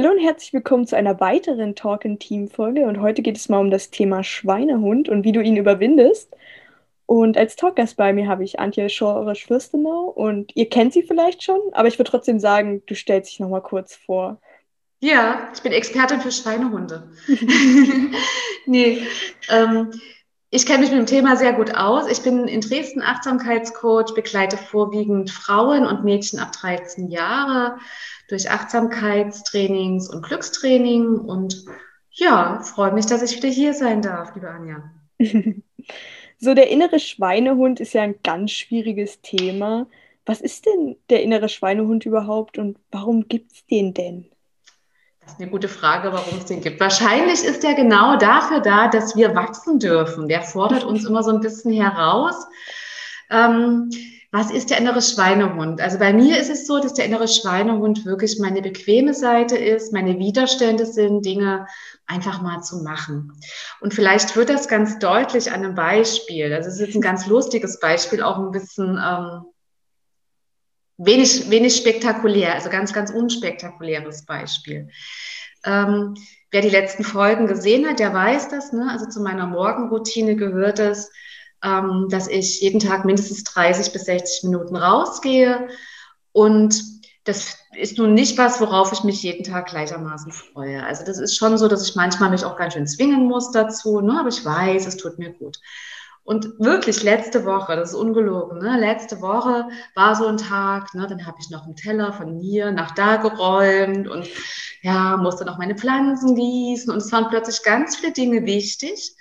Hallo und herzlich willkommen zu einer weiteren Talk in Team Folge und heute geht es mal um das Thema Schweinehund und wie du ihn überwindest. Und als Talkgast bei mir habe ich Antje Schorisch-Fürstenau und ihr kennt sie vielleicht schon, aber ich würde trotzdem sagen, du stellst dich nochmal kurz vor. Ja, ich bin Expertin für Schweinehunde. nee, ähm, ich kenne mich mit dem Thema sehr gut aus. Ich bin in Dresden Achtsamkeitscoach, begleite vorwiegend Frauen und Mädchen ab 13 Jahre durch Achtsamkeitstrainings und Glückstraining und ja, freue mich, dass ich wieder hier sein darf, liebe Anja. so, der innere Schweinehund ist ja ein ganz schwieriges Thema. Was ist denn der innere Schweinehund überhaupt und warum gibt es den denn? Das ist eine gute Frage, warum es den gibt. Wahrscheinlich ist der genau dafür da, dass wir wachsen dürfen. Der fordert uns immer so ein bisschen heraus. Ähm, was ist der innere Schweinehund? Also bei mir ist es so, dass der innere Schweinehund wirklich meine bequeme Seite ist, meine Widerstände sind, Dinge einfach mal zu machen. Und vielleicht wird das ganz deutlich an einem Beispiel. Also es ist jetzt ein ganz lustiges Beispiel, auch ein bisschen ähm, wenig, wenig spektakulär, also ganz, ganz unspektakuläres Beispiel. Ähm, wer die letzten Folgen gesehen hat, der weiß das. Ne? Also zu meiner Morgenroutine gehört es, ähm, dass ich jeden Tag mindestens 30 bis 60 Minuten rausgehe. Und das ist nun nicht was, worauf ich mich jeden Tag gleichermaßen freue. Also das ist schon so, dass ich manchmal mich auch ganz schön zwingen muss dazu, ne? aber ich weiß, es tut mir gut. Und wirklich letzte Woche, das ist ungelogen, ne? letzte Woche war so ein Tag, ne? dann habe ich noch einen Teller von hier nach da geräumt und ja, musste noch meine Pflanzen gießen und es waren plötzlich ganz viele Dinge wichtig.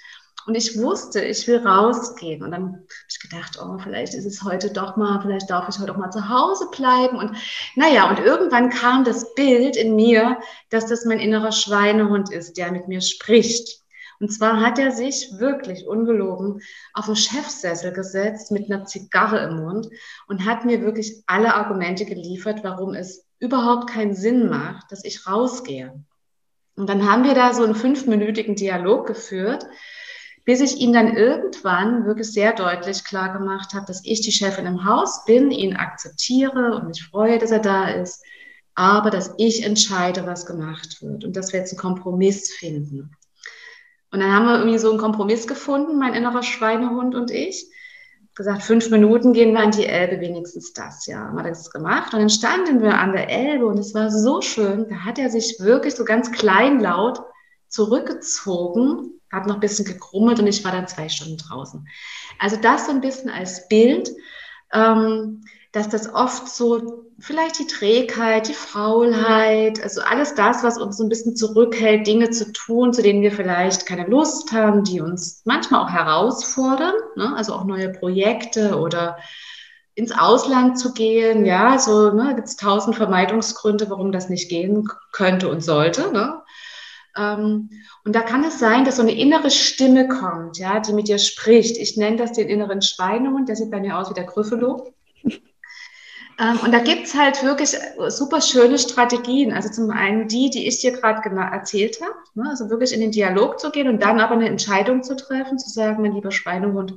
Und ich wusste, ich will rausgehen. Und dann habe ich gedacht, oh, vielleicht ist es heute doch mal, vielleicht darf ich heute auch mal zu Hause bleiben. Und naja, und irgendwann kam das Bild in mir, dass das mein innerer Schweinehund ist, der mit mir spricht. Und zwar hat er sich wirklich ungelogen auf den Chefsessel gesetzt mit einer Zigarre im Mund und hat mir wirklich alle Argumente geliefert, warum es überhaupt keinen Sinn macht, dass ich rausgehe. Und dann haben wir da so einen fünfminütigen Dialog geführt bis ich ihn dann irgendwann wirklich sehr deutlich klar gemacht habe, dass ich die Chefin im Haus bin, ihn akzeptiere und mich freue, dass er da ist, aber dass ich entscheide, was gemacht wird und dass wir jetzt einen Kompromiss finden. Und dann haben wir irgendwie so einen Kompromiss gefunden, mein innerer Schweinehund und ich. Gesagt, fünf Minuten gehen wir an die Elbe, wenigstens das, ja. Haben wir das gemacht. Und dann standen wir an der Elbe und es war so schön. Da hat er sich wirklich so ganz kleinlaut zurückgezogen hat noch ein bisschen gekrummelt und ich war dann zwei Stunden draußen. Also das so ein bisschen als Bild, ähm, dass das oft so vielleicht die Trägheit, die Faulheit, also alles das, was uns so ein bisschen zurückhält, Dinge zu tun, zu denen wir vielleicht keine Lust haben, die uns manchmal auch herausfordern, ne? also auch neue Projekte oder ins Ausland zu gehen, ja, so ne, gibt es tausend Vermeidungsgründe, warum das nicht gehen könnte und sollte. Ne? Ähm, und da kann es sein, dass so eine innere Stimme kommt, ja, die mit dir spricht. Ich nenne das den inneren Schweinehund, der sieht bei mir aus wie der Gryffalo. Ähm, und da gibt es halt wirklich super schöne Strategien. Also zum einen die, die ich dir gerade erzählt habe, ne? also wirklich in den Dialog zu gehen und dann aber eine Entscheidung zu treffen, zu sagen, mein lieber Schweinehund,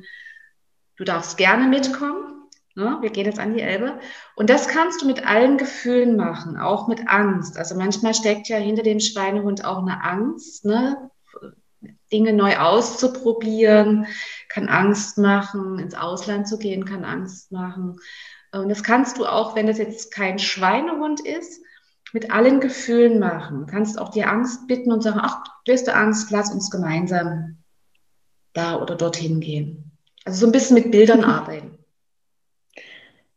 du darfst gerne mitkommen. Ne? Wir gehen jetzt an die Elbe. Und das kannst du mit allen Gefühlen machen, auch mit Angst. Also manchmal steckt ja hinter dem Schweinehund auch eine Angst, ne? Dinge neu auszuprobieren, kann Angst machen, ins Ausland zu gehen, kann Angst machen. Und das kannst du auch, wenn das jetzt kein Schweinehund ist, mit allen Gefühlen machen. Du kannst auch die Angst bitten und sagen, ach, du hast Angst, lass uns gemeinsam da oder dorthin gehen. Also so ein bisschen mit Bildern arbeiten.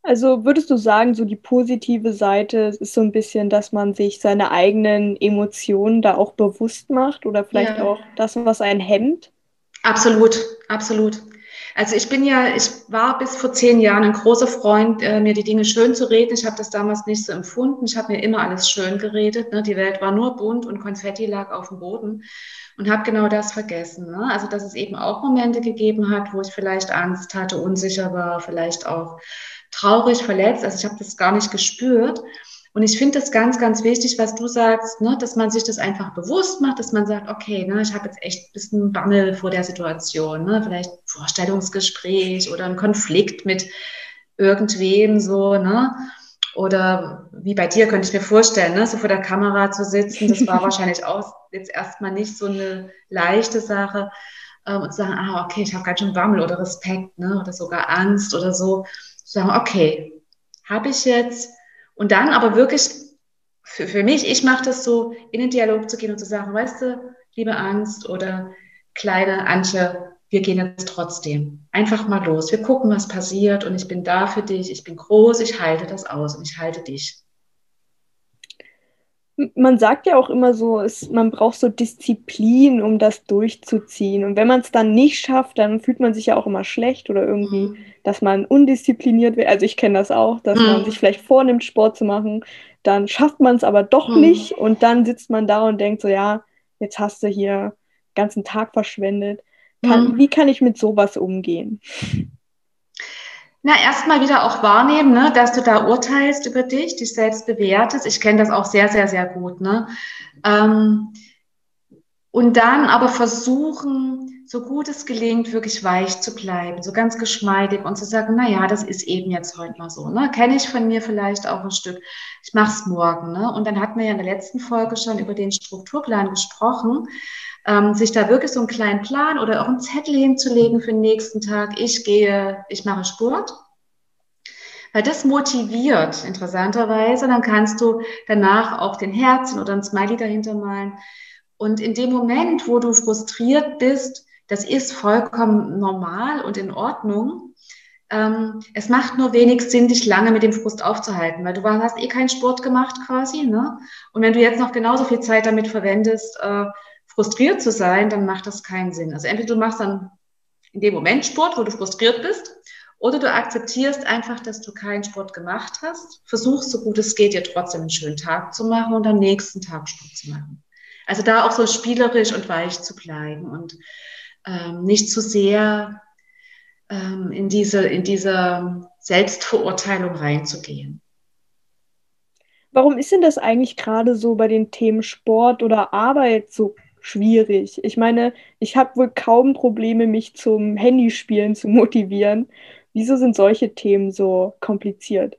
Also würdest du sagen, so die positive Seite ist so ein bisschen, dass man sich seine eigenen Emotionen da auch bewusst macht oder vielleicht ja. auch das, was einen hemmt? Absolut, absolut. Also ich bin ja, ich war bis vor zehn Jahren ein großer Freund, äh, mir die Dinge schön zu reden. Ich habe das damals nicht so empfunden. Ich habe mir immer alles schön geredet. Ne? Die Welt war nur bunt und Konfetti lag auf dem Boden und habe genau das vergessen. Ne? Also dass es eben auch Momente gegeben hat, wo ich vielleicht Angst hatte, unsicher war, vielleicht auch traurig, verletzt. Also ich habe das gar nicht gespürt. Und ich finde das ganz, ganz wichtig, was du sagst, ne, dass man sich das einfach bewusst macht, dass man sagt, okay, ne, ich habe jetzt echt ein bisschen Bammel vor der Situation, ne, vielleicht Vorstellungsgespräch oder ein Konflikt mit irgendwem so, ne? Oder wie bei dir könnte ich mir vorstellen, ne, so vor der Kamera zu sitzen, das war wahrscheinlich auch jetzt erstmal nicht so eine leichte Sache. Ähm, und zu sagen, ah, okay, ich habe ganz schön Bammel oder Respekt, ne, oder sogar Angst oder so. Sagen, okay, habe ich jetzt und dann aber wirklich für, für mich, ich mache das so, in den Dialog zu gehen und zu sagen, weißt du, liebe Angst oder kleine Antje, wir gehen jetzt trotzdem. Einfach mal los. Wir gucken, was passiert und ich bin da für dich. Ich bin groß, ich halte das aus und ich halte dich. Man sagt ja auch immer so, es, man braucht so Disziplin, um das durchzuziehen. Und wenn man es dann nicht schafft, dann fühlt man sich ja auch immer schlecht oder irgendwie, mhm. Dass man undiszipliniert wird. Also ich kenne das auch, dass mhm. man sich vielleicht vornimmt, Sport zu machen, dann schafft man es aber doch mhm. nicht und dann sitzt man da und denkt so, ja, jetzt hast du hier den ganzen Tag verschwendet. Kann, mhm. Wie kann ich mit sowas umgehen? Na, erstmal wieder auch wahrnehmen, ne, dass du da urteilst über dich, dich selbst bewertest. Ich kenne das auch sehr, sehr, sehr gut. Ne? Ähm, und dann aber versuchen, so gut es gelingt, wirklich weich zu bleiben, so ganz geschmeidig und zu sagen, na ja, das ist eben jetzt heute mal so. Ne? Kenne ich von mir vielleicht auch ein Stück. Ich mache es morgen. Ne? Und dann hatten wir ja in der letzten Folge schon über den Strukturplan gesprochen ähm, sich da wirklich so einen kleinen Plan oder auch einen Zettel hinzulegen für den nächsten Tag. Ich gehe, ich mache Sport. Weil das motiviert, interessanterweise. Dann kannst du danach auch den Herzen oder ein Smiley dahinter malen. Und in dem Moment, wo du frustriert bist, das ist vollkommen normal und in Ordnung. Ähm, es macht nur wenig Sinn, dich lange mit dem Frust aufzuhalten, weil du hast eh keinen Sport gemacht quasi. Ne? Und wenn du jetzt noch genauso viel Zeit damit verwendest, äh, frustriert zu sein, dann macht das keinen Sinn. Also entweder du machst dann in dem Moment Sport, wo du frustriert bist, oder du akzeptierst einfach, dass du keinen Sport gemacht hast, versuchst so gut es geht, dir trotzdem einen schönen Tag zu machen und am nächsten Tag Sport zu machen. Also da auch so spielerisch und weich zu bleiben und ähm, nicht zu sehr ähm, in, diese, in diese Selbstverurteilung reinzugehen. Warum ist denn das eigentlich gerade so bei den Themen Sport oder Arbeit so schwierig. Ich meine, ich habe wohl kaum Probleme, mich zum Handyspielen zu motivieren. Wieso sind solche Themen so kompliziert?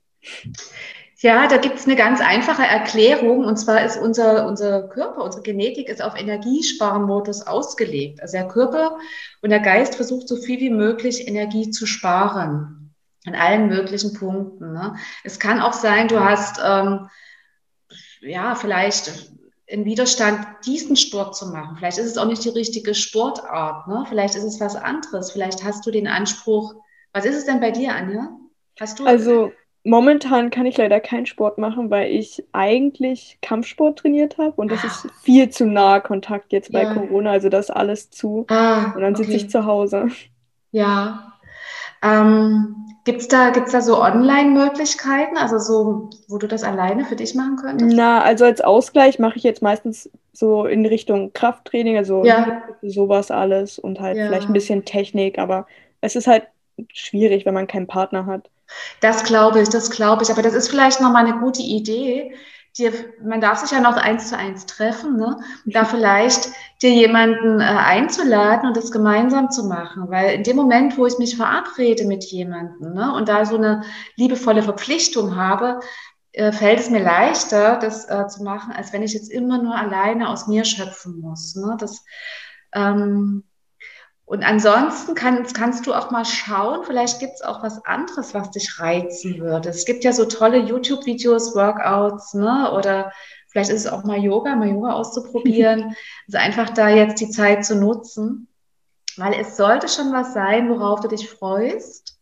Ja, da gibt es eine ganz einfache Erklärung. Und zwar ist unser, unser Körper, unsere Genetik ist auf Energiesparmodus ausgelegt. Also der Körper und der Geist versucht so viel wie möglich Energie zu sparen. An allen möglichen Punkten. Ne? Es kann auch sein, du hast ähm, ja vielleicht in Widerstand, diesen Sport zu machen. Vielleicht ist es auch nicht die richtige Sportart, ne? Vielleicht ist es was anderes. Vielleicht hast du den Anspruch. Was ist es denn bei dir, Anja? Hast du? Also momentan kann ich leider keinen Sport machen, weil ich eigentlich Kampfsport trainiert habe und das ah. ist viel zu nahe Kontakt jetzt bei ja. Corona. Also das alles zu. Ah, und dann sitze okay. ich zu Hause. Ja. Ähm, Gibt es da, gibt's da so Online-Möglichkeiten, also so, wo du das alleine für dich machen könntest? Na, also als Ausgleich mache ich jetzt meistens so in Richtung Krafttraining, also ja. sowas alles und halt ja. vielleicht ein bisschen Technik, aber es ist halt schwierig, wenn man keinen Partner hat. Das glaube ich, das glaube ich, aber das ist vielleicht nochmal eine gute Idee, dir, man darf sich ja noch eins zu eins treffen, ne? da vielleicht dir jemanden äh, einzuladen und das gemeinsam zu machen. Weil in dem Moment, wo ich mich verabrede mit jemandem ne, und da so eine liebevolle Verpflichtung habe, äh, fällt es mir leichter, das äh, zu machen, als wenn ich jetzt immer nur alleine aus mir schöpfen muss. Ne? Das, ähm, und ansonsten kann, kannst du auch mal schauen, vielleicht gibt es auch was anderes, was dich reizen würde. Es gibt ja so tolle YouTube-Videos, Workouts, ne? oder vielleicht ist es auch mal Yoga, mal Yoga auszuprobieren. also einfach da jetzt die Zeit zu nutzen, weil es sollte schon was sein, worauf du dich freust.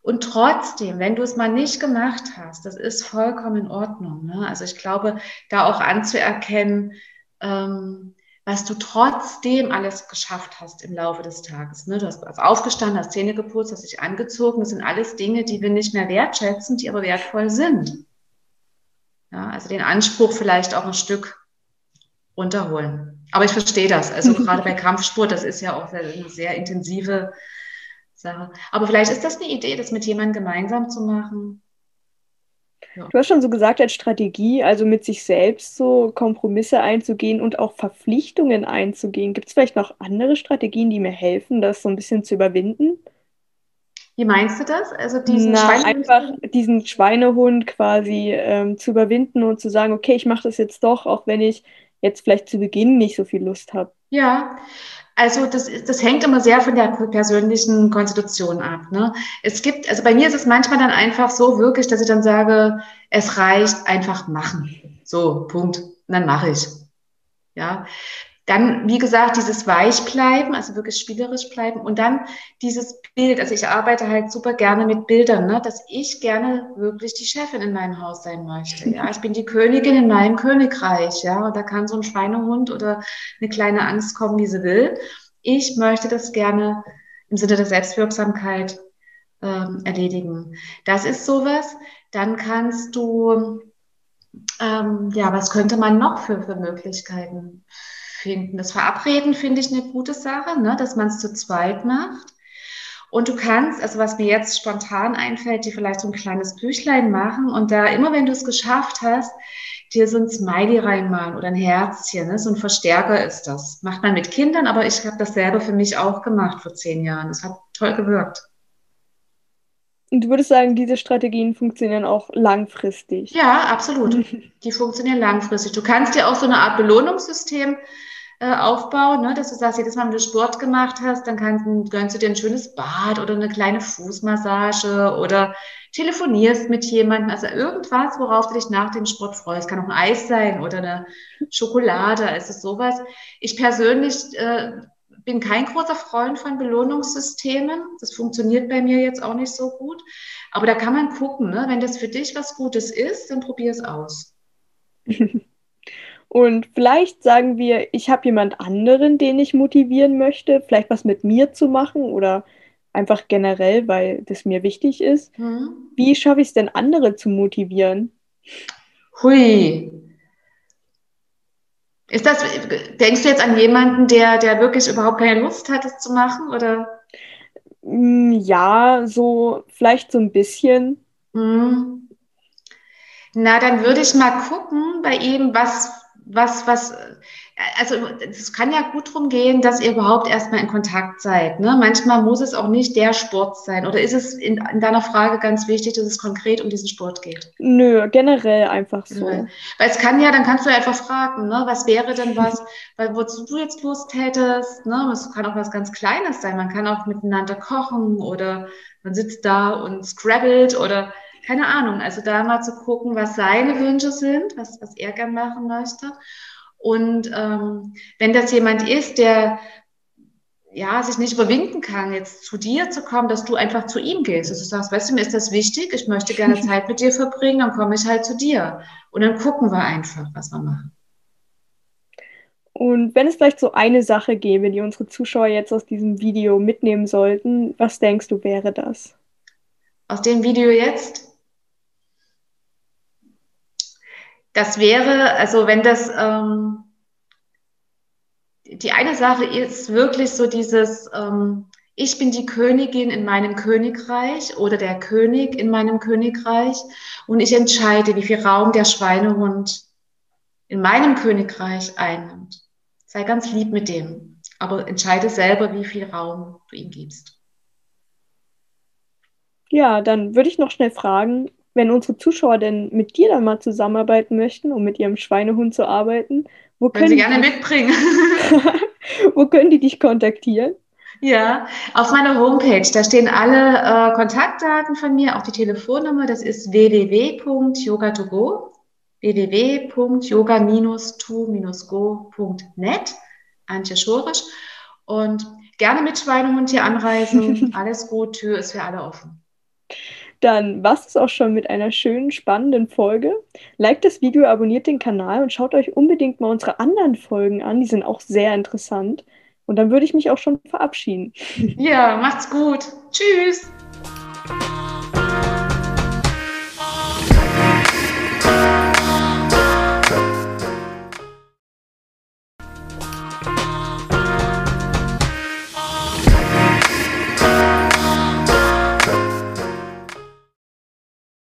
Und trotzdem, wenn du es mal nicht gemacht hast, das ist vollkommen in Ordnung. Ne? Also ich glaube, da auch anzuerkennen, ähm, was du trotzdem alles geschafft hast im Laufe des Tages. Ne? Du hast aufgestanden, hast Zähne geputzt, hast dich angezogen. Das sind alles Dinge, die wir nicht mehr wertschätzen, die aber wertvoll sind. Ja, also den Anspruch vielleicht auch ein Stück runterholen. Aber ich verstehe das. Also gerade bei Kampfsport, das ist ja auch eine sehr intensive Sache. Aber vielleicht ist das eine Idee, das mit jemandem gemeinsam zu machen. Ja. Du hast schon so gesagt, als Strategie, also mit sich selbst so Kompromisse einzugehen und auch Verpflichtungen einzugehen. Gibt es vielleicht noch andere Strategien, die mir helfen, das so ein bisschen zu überwinden? Wie meinst du das? Also diesen Na, einfach diesen Schweinehund quasi ähm, zu überwinden und zu sagen, okay, ich mache das jetzt doch, auch wenn ich jetzt vielleicht zu Beginn nicht so viel Lust habe. Ja, also das, das hängt immer sehr von der persönlichen Konstitution ab. Ne? Es gibt, also bei mir ist es manchmal dann einfach so wirklich, dass ich dann sage, es reicht einfach machen. So, Punkt. Und dann mache ich. Ja. Dann, wie gesagt, dieses Weichbleiben, also wirklich spielerisch bleiben und dann dieses Bild. Also ich arbeite halt super gerne mit Bildern, ne? dass ich gerne wirklich die Chefin in meinem Haus sein möchte. Ja, ich bin die Königin in meinem Königreich. Ja, und da kann so ein Schweinehund oder eine kleine Angst kommen, wie sie will. Ich möchte das gerne im Sinne der Selbstwirksamkeit ähm, erledigen. Das ist sowas. Dann kannst du, ähm, ja, was könnte man noch für, für Möglichkeiten finden. Das Verabreden finde ich eine gute Sache, ne? dass man es zu zweit macht. Und du kannst, also was mir jetzt spontan einfällt, dir vielleicht so ein kleines Büchlein machen und da immer, wenn du es geschafft hast, dir so ein Smiley reinmalen oder ein Herzchen, ne? so ein Verstärker ist das. Macht man mit Kindern, aber ich habe das selber für mich auch gemacht vor zehn Jahren. Das hat toll gewirkt. Und du würdest sagen, diese Strategien funktionieren auch langfristig? Ja, absolut. Die funktionieren langfristig. Du kannst dir auch so eine Art Belohnungssystem äh, aufbauen, ne? dass du sagst, jedes Mal, wenn du Sport gemacht hast, dann kannst, gönnst du dir ein schönes Bad oder eine kleine Fußmassage oder telefonierst mit jemandem, also irgendwas, worauf du dich nach dem Sport freust. Kann auch ein Eis sein oder eine Schokolade, es ist sowas. Ich persönlich äh, bin kein großer Freund von Belohnungssystemen. Das funktioniert bei mir jetzt auch nicht so gut. Aber da kann man gucken, ne? wenn das für dich was Gutes ist, dann probier es aus. Und vielleicht sagen wir, ich habe jemand anderen, den ich motivieren möchte, vielleicht was mit mir zu machen oder einfach generell, weil das mir wichtig ist. Mhm. Wie schaffe ich es denn, andere zu motivieren? Hui. Ist das, denkst du jetzt an jemanden, der, der wirklich überhaupt keine Lust hat, es zu machen? Oder? Mm, ja, so vielleicht so ein bisschen. Mhm. Na, dann würde ich mal gucken bei ihm, was was, was, also es kann ja gut darum gehen, dass ihr überhaupt erstmal in Kontakt seid. Ne? Manchmal muss es auch nicht der Sport sein. Oder ist es in, in, deiner Frage ganz wichtig, dass es konkret um diesen Sport geht? Nö, generell einfach so. Weil es kann ja, dann kannst du einfach fragen, ne? was wäre denn was, weil wozu du jetzt Lust hättest. Ne? Es kann auch was ganz Kleines sein. Man kann auch miteinander kochen oder man sitzt da und scrabbelt oder keine Ahnung, also da mal zu gucken, was seine Wünsche sind, was, was er gern machen möchte. Und ähm, wenn das jemand ist, der ja, sich nicht überwinden kann, jetzt zu dir zu kommen, dass du einfach zu ihm gehst. Dass du sagst, weißt du, mir ist das wichtig, ich möchte gerne Zeit mit dir verbringen, dann komme ich halt zu dir. Und dann gucken wir einfach, was wir machen. Und wenn es vielleicht so eine Sache gäbe, die unsere Zuschauer jetzt aus diesem Video mitnehmen sollten, was denkst du, wäre das? Aus dem Video jetzt? Das wäre, also wenn das, ähm, die eine Sache ist wirklich so dieses, ähm, ich bin die Königin in meinem Königreich oder der König in meinem Königreich und ich entscheide, wie viel Raum der Schweinehund in meinem Königreich einnimmt. Sei ganz lieb mit dem, aber entscheide selber, wie viel Raum du ihm gibst. Ja, dann würde ich noch schnell fragen, wenn unsere Zuschauer denn mit dir dann mal zusammenarbeiten möchten, um mit ihrem Schweinehund zu arbeiten, wo können sie gerne mitbringen. wo können die dich kontaktieren? Ja, auf meiner Homepage, da stehen alle äh, Kontaktdaten von mir, auch die Telefonnummer, das ist www.yoga2go, www.yoga-to-go.net, Antje Schorisch. Und gerne mit Schweinehund hier anreisen, alles gut, Tür ist für alle offen. Dann war es auch schon mit einer schönen, spannenden Folge. Liked das Video, abonniert den Kanal und schaut euch unbedingt mal unsere anderen Folgen an. Die sind auch sehr interessant. Und dann würde ich mich auch schon verabschieden. Ja, macht's gut. Tschüss.